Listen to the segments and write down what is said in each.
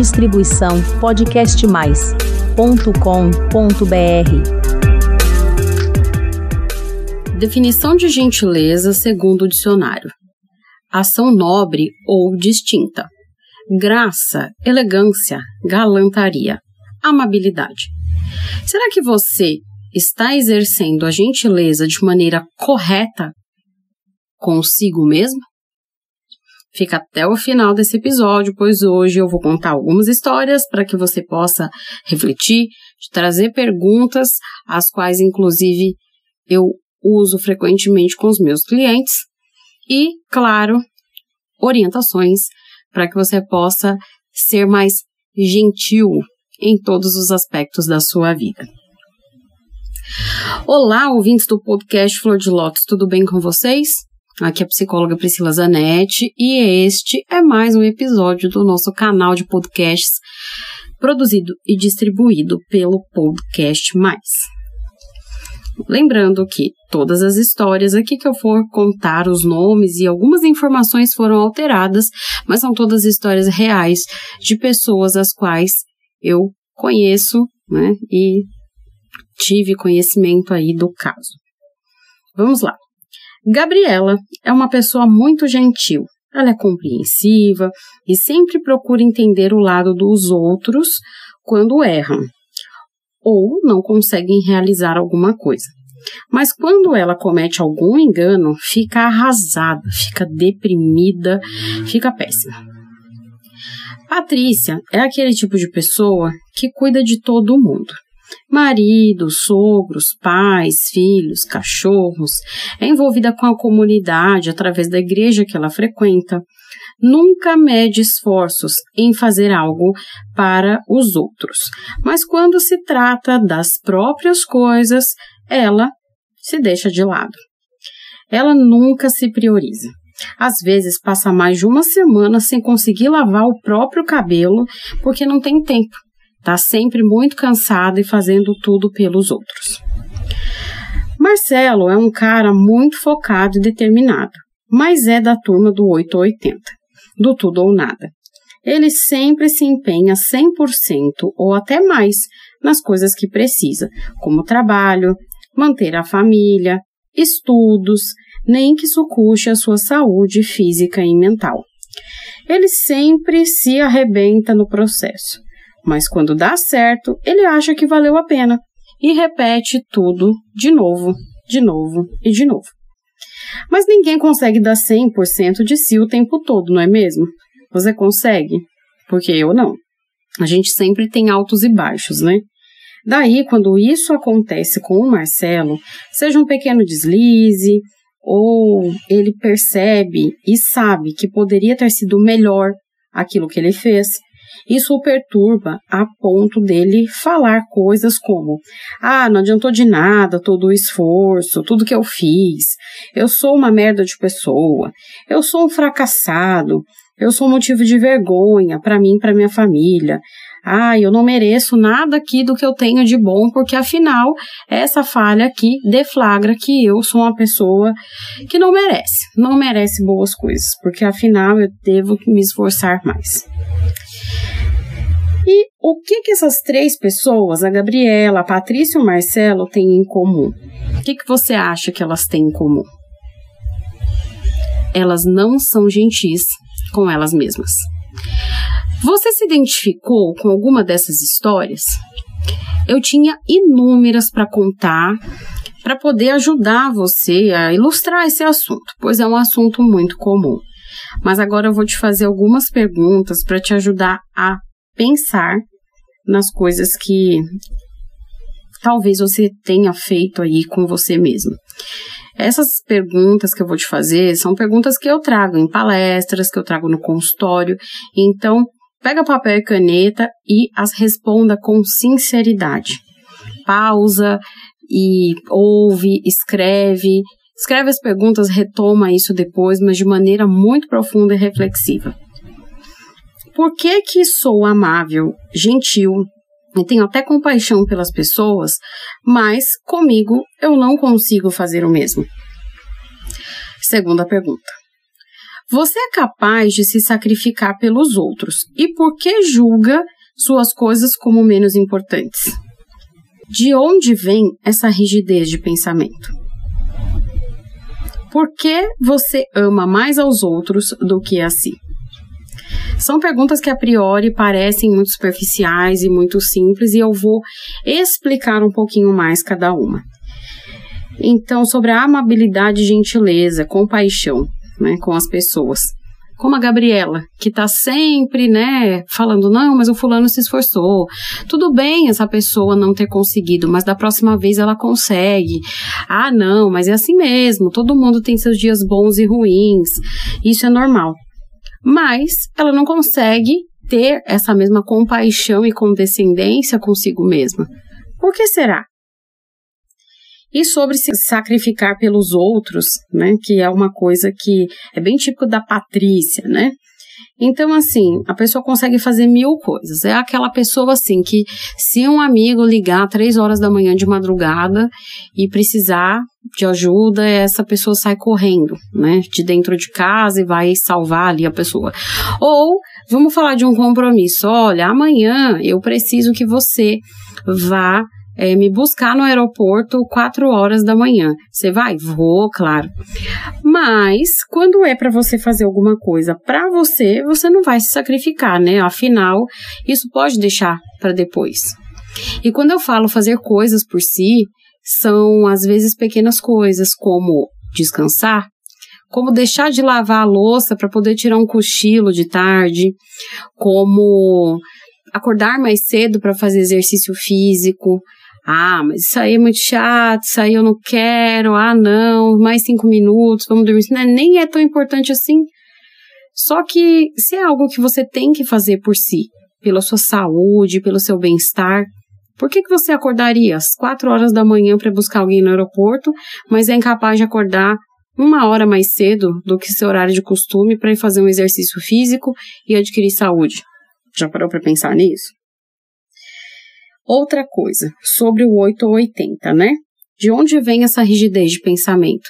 Distribuição podcastmais.com.br. Definição de gentileza segundo o dicionário: ação nobre ou distinta. Graça, elegância, galantaria, amabilidade. Será que você está exercendo a gentileza de maneira correta consigo mesmo? Fica até o final desse episódio, pois hoje eu vou contar algumas histórias para que você possa refletir, trazer perguntas, as quais, inclusive, eu uso frequentemente com os meus clientes, e, claro, orientações para que você possa ser mais gentil em todos os aspectos da sua vida. Olá, ouvintes do podcast Flor de Lótus, tudo bem com vocês? Aqui é a psicóloga Priscila Zanetti e este é mais um episódio do nosso canal de podcasts produzido e distribuído pelo Podcast Mais. Lembrando que todas as histórias aqui que eu for contar, os nomes e algumas informações foram alteradas, mas são todas histórias reais de pessoas as quais eu conheço, né, e tive conhecimento aí do caso. Vamos lá. Gabriela é uma pessoa muito gentil. Ela é compreensiva e sempre procura entender o lado dos outros quando erram ou não conseguem realizar alguma coisa. Mas quando ela comete algum engano, fica arrasada, fica deprimida, fica péssima. Patrícia é aquele tipo de pessoa que cuida de todo mundo. Marido, sogros, pais, filhos, cachorros, é envolvida com a comunidade através da igreja que ela frequenta, nunca mede esforços em fazer algo para os outros, mas quando se trata das próprias coisas, ela se deixa de lado. Ela nunca se prioriza. Às vezes passa mais de uma semana sem conseguir lavar o próprio cabelo porque não tem tempo. Está sempre muito cansada e fazendo tudo pelos outros. Marcelo é um cara muito focado e determinado, mas é da turma do 880, do tudo ou nada. Ele sempre se empenha 100% ou até mais nas coisas que precisa, como trabalho, manter a família, estudos, nem que isso custe a sua saúde física e mental. Ele sempre se arrebenta no processo mas quando dá certo, ele acha que valeu a pena e repete tudo de novo, de novo e de novo. Mas ninguém consegue dar 100% de si o tempo todo, não é mesmo? Você consegue? Porque eu não. A gente sempre tem altos e baixos, né? Daí, quando isso acontece com o Marcelo, seja um pequeno deslize, ou ele percebe e sabe que poderia ter sido melhor aquilo que ele fez, isso o perturba a ponto dele falar coisas como: ah, não adiantou de nada todo o esforço, tudo que eu fiz, eu sou uma merda de pessoa, eu sou um fracassado, eu sou motivo de vergonha para mim e para minha família. Ah, eu não mereço nada aqui do que eu tenho de bom, porque afinal, essa falha aqui deflagra que eu sou uma pessoa que não merece, não merece boas coisas, porque afinal eu devo me esforçar mais. O que, que essas três pessoas, a Gabriela, a Patrícia e o Marcelo, têm em comum? O que, que você acha que elas têm em comum? Elas não são gentis com elas mesmas. Você se identificou com alguma dessas histórias? Eu tinha inúmeras para contar para poder ajudar você a ilustrar esse assunto, pois é um assunto muito comum. Mas agora eu vou te fazer algumas perguntas para te ajudar a pensar nas coisas que talvez você tenha feito aí com você mesmo. Essas perguntas que eu vou te fazer são perguntas que eu trago em palestras, que eu trago no consultório. Então, pega papel e caneta e as responda com sinceridade. Pausa e ouve, escreve. Escreve as perguntas, retoma isso depois, mas de maneira muito profunda e reflexiva. Por que que sou amável, gentil e tenho até compaixão pelas pessoas, mas comigo eu não consigo fazer o mesmo? Segunda pergunta. Você é capaz de se sacrificar pelos outros e por que julga suas coisas como menos importantes? De onde vem essa rigidez de pensamento? Por que você ama mais aos outros do que a si? São perguntas que a priori parecem muito superficiais e muito simples, e eu vou explicar um pouquinho mais cada uma. Então, sobre a amabilidade, gentileza, compaixão né, com as pessoas. Como a Gabriela, que tá sempre, né, falando, não, mas o fulano se esforçou. Tudo bem essa pessoa não ter conseguido, mas da próxima vez ela consegue. Ah, não, mas é assim mesmo. Todo mundo tem seus dias bons e ruins. Isso é normal. Mas ela não consegue ter essa mesma compaixão e condescendência consigo mesma. Por que será? E sobre se sacrificar pelos outros, né, que é uma coisa que é bem típico da Patrícia, né? Então, assim, a pessoa consegue fazer mil coisas. É aquela pessoa, assim, que se um amigo ligar três horas da manhã de madrugada e precisar de ajuda, essa pessoa sai correndo, né, de dentro de casa e vai salvar ali a pessoa. Ou, vamos falar de um compromisso. Olha, amanhã eu preciso que você vá é, me buscar no aeroporto 4 horas da manhã. Você vai? Vou, claro. Mas quando é para você fazer alguma coisa para você, você não vai se sacrificar, né? Afinal, isso pode deixar para depois. E quando eu falo fazer coisas por si, são às vezes pequenas coisas como descansar, como deixar de lavar a louça para poder tirar um cochilo de tarde, como acordar mais cedo para fazer exercício físico, ah, mas isso aí é muito chato, isso aí eu não quero, ah, não, mais cinco minutos, vamos dormir. Isso é, nem é tão importante assim. Só que se é algo que você tem que fazer por si, pela sua saúde, pelo seu bem-estar, por que, que você acordaria às quatro horas da manhã para buscar alguém no aeroporto, mas é incapaz de acordar uma hora mais cedo do que seu horário de costume para ir fazer um exercício físico e adquirir saúde? Já parou para pensar nisso? Outra coisa, sobre o 8 ou 80, né? De onde vem essa rigidez de pensamento?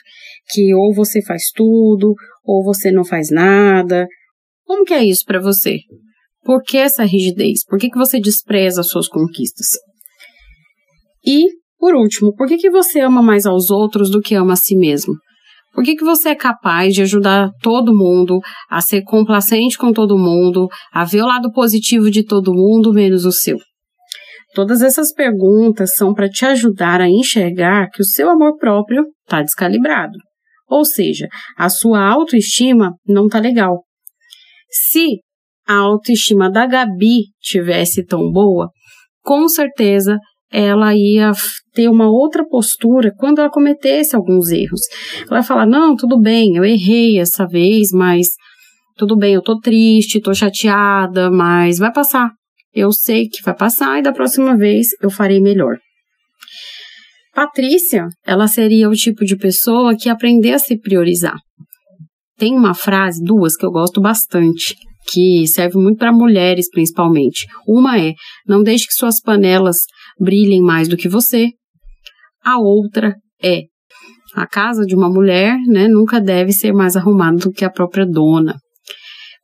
Que ou você faz tudo, ou você não faz nada. Como que é isso para você? Por que essa rigidez? Por que, que você despreza as suas conquistas? E, por último, por que, que você ama mais aos outros do que ama a si mesmo? Por que, que você é capaz de ajudar todo mundo, a ser complacente com todo mundo, a ver o lado positivo de todo mundo, menos o seu? Todas essas perguntas são para te ajudar a enxergar que o seu amor próprio está descalibrado. Ou seja, a sua autoestima não está legal. Se a autoestima da Gabi tivesse tão boa, com certeza ela ia ter uma outra postura quando ela cometesse alguns erros. Ela vai falar: não, tudo bem, eu errei essa vez, mas tudo bem, eu tô triste, tô chateada, mas vai passar eu sei que vai passar e da próxima vez eu farei melhor. Patrícia, ela seria o tipo de pessoa que aprender a se priorizar. Tem uma frase, duas, que eu gosto bastante, que serve muito para mulheres principalmente. Uma é: não deixe que suas panelas brilhem mais do que você. A outra é: a casa de uma mulher né, nunca deve ser mais arrumada do que a própria dona.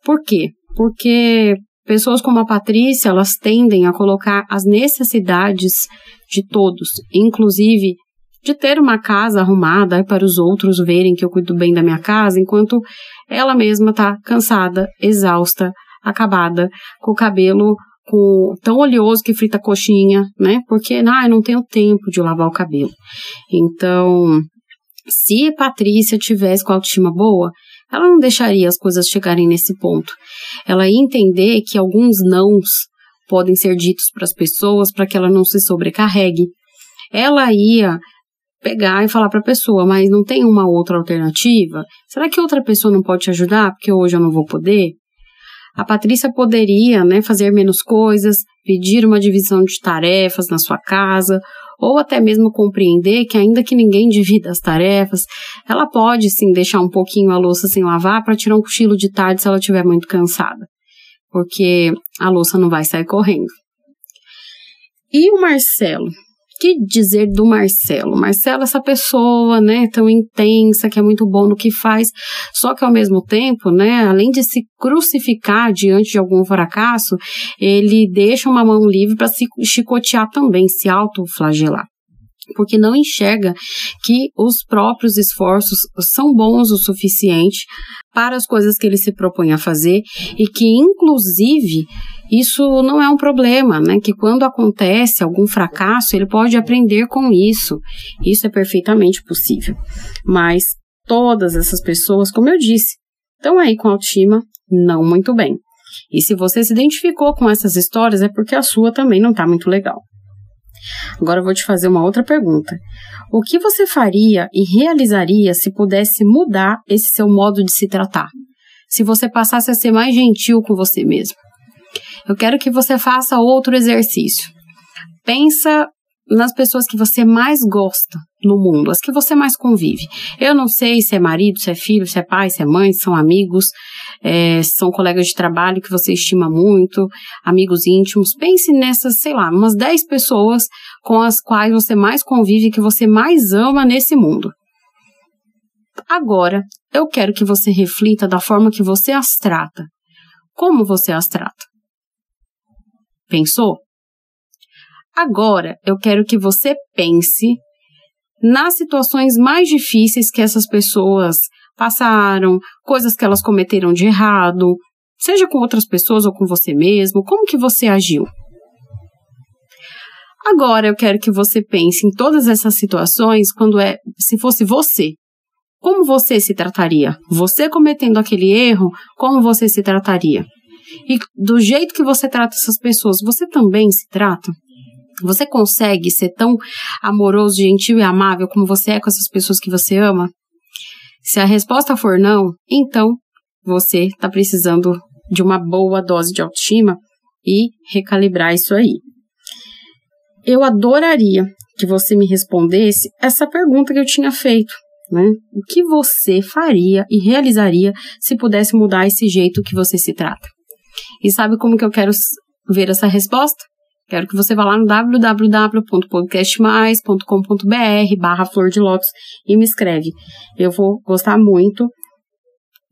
Por quê? Porque Pessoas como a Patrícia, elas tendem a colocar as necessidades de todos, inclusive de ter uma casa arrumada para os outros verem que eu cuido bem da minha casa, enquanto ela mesma está cansada, exausta, acabada, com o cabelo com, tão oleoso que frita coxinha, né? Porque, ah, eu não tenho tempo de lavar o cabelo. Então, se Patrícia tivesse com a autoestima boa, ela não deixaria as coisas chegarem nesse ponto. Ela ia entender que alguns nãos podem ser ditos para as pessoas para que ela não se sobrecarregue. Ela ia pegar e falar para a pessoa, mas não tem uma outra alternativa? Será que outra pessoa não pode te ajudar porque hoje eu não vou poder? A Patrícia poderia, né, fazer menos coisas, pedir uma divisão de tarefas na sua casa, ou até mesmo compreender que ainda que ninguém divida as tarefas, ela pode sim deixar um pouquinho a louça sem lavar para tirar um cochilo de tarde se ela estiver muito cansada, porque a louça não vai sair correndo. E o Marcelo? Que dizer do Marcelo? Marcelo é essa pessoa, né, tão intensa, que é muito bom no que faz, só que ao mesmo tempo, né, além de se crucificar diante de algum fracasso, ele deixa uma mão livre para se chicotear também, se autoflagelar porque não enxerga que os próprios esforços são bons o suficiente para as coisas que ele se propõe a fazer e que, inclusive, isso não é um problema, né? Que quando acontece algum fracasso, ele pode aprender com isso. Isso é perfeitamente possível. Mas todas essas pessoas, como eu disse, estão aí com autoestima não muito bem. E se você se identificou com essas histórias, é porque a sua também não está muito legal. Agora eu vou te fazer uma outra pergunta. O que você faria e realizaria se pudesse mudar esse seu modo de se tratar? Se você passasse a ser mais gentil com você mesmo? Eu quero que você faça outro exercício. Pensa nas pessoas que você mais gosta no mundo, as que você mais convive. Eu não sei se é marido, se é filho, se é pai, se é mãe, se são amigos, é, são colegas de trabalho que você estima muito, amigos íntimos. Pense nessas, sei lá, umas 10 pessoas com as quais você mais convive, que você mais ama nesse mundo. Agora, eu quero que você reflita da forma que você as trata. Como você as trata? Pensou? Agora, eu quero que você pense nas situações mais difíceis que essas pessoas passaram, coisas que elas cometeram de errado, seja com outras pessoas ou com você mesmo, como que você agiu? Agora eu quero que você pense em todas essas situações quando é, se fosse você. Como você se trataria? Você cometendo aquele erro, como você se trataria? E do jeito que você trata essas pessoas, você também se trata? Você consegue ser tão amoroso, gentil e amável como você é com essas pessoas que você ama? Se a resposta for não, então você está precisando de uma boa dose de autoestima e recalibrar isso aí. Eu adoraria que você me respondesse essa pergunta que eu tinha feito, né? O que você faria e realizaria se pudesse mudar esse jeito que você se trata? E sabe como que eu quero ver essa resposta? Quero que você vá lá no www.podcastmais.com.br barra flor de lótus e me escreve. Eu vou gostar muito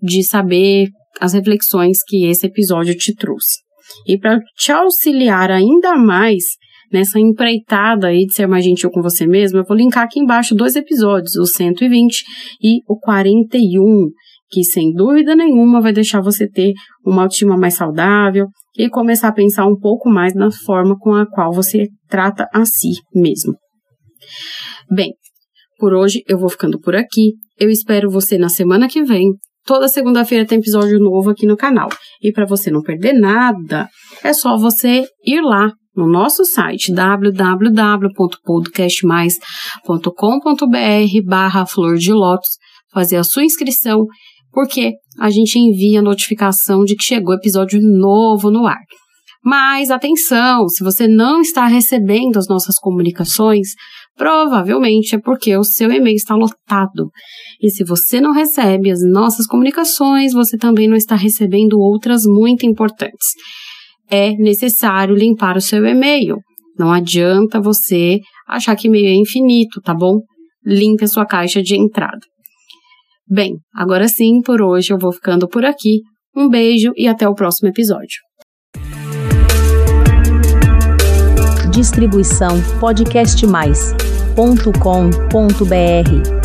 de saber as reflexões que esse episódio te trouxe. E para te auxiliar ainda mais nessa empreitada aí de ser mais gentil com você mesmo, eu vou linkar aqui embaixo dois episódios, o 120 e o 41, que sem dúvida nenhuma vai deixar você ter uma autoestima mais saudável, e começar a pensar um pouco mais na forma com a qual você trata a si mesmo. Bem, por hoje eu vou ficando por aqui. Eu espero você na semana que vem. Toda segunda-feira tem episódio novo aqui no canal. E para você não perder nada, é só você ir lá no nosso site www.podcastmais.com.br barra flor de lótus, fazer a sua inscrição porque a gente envia notificação de que chegou episódio novo no ar. Mas atenção, se você não está recebendo as nossas comunicações, provavelmente é porque o seu e-mail está lotado. E se você não recebe as nossas comunicações, você também não está recebendo outras muito importantes. É necessário limpar o seu e-mail. Não adianta você achar que e-mail é infinito, tá bom? Limpe a sua caixa de entrada. Bem, agora sim, por hoje eu vou ficando por aqui. Um beijo e até o próximo episódio. Distribuição podcastmais.com.br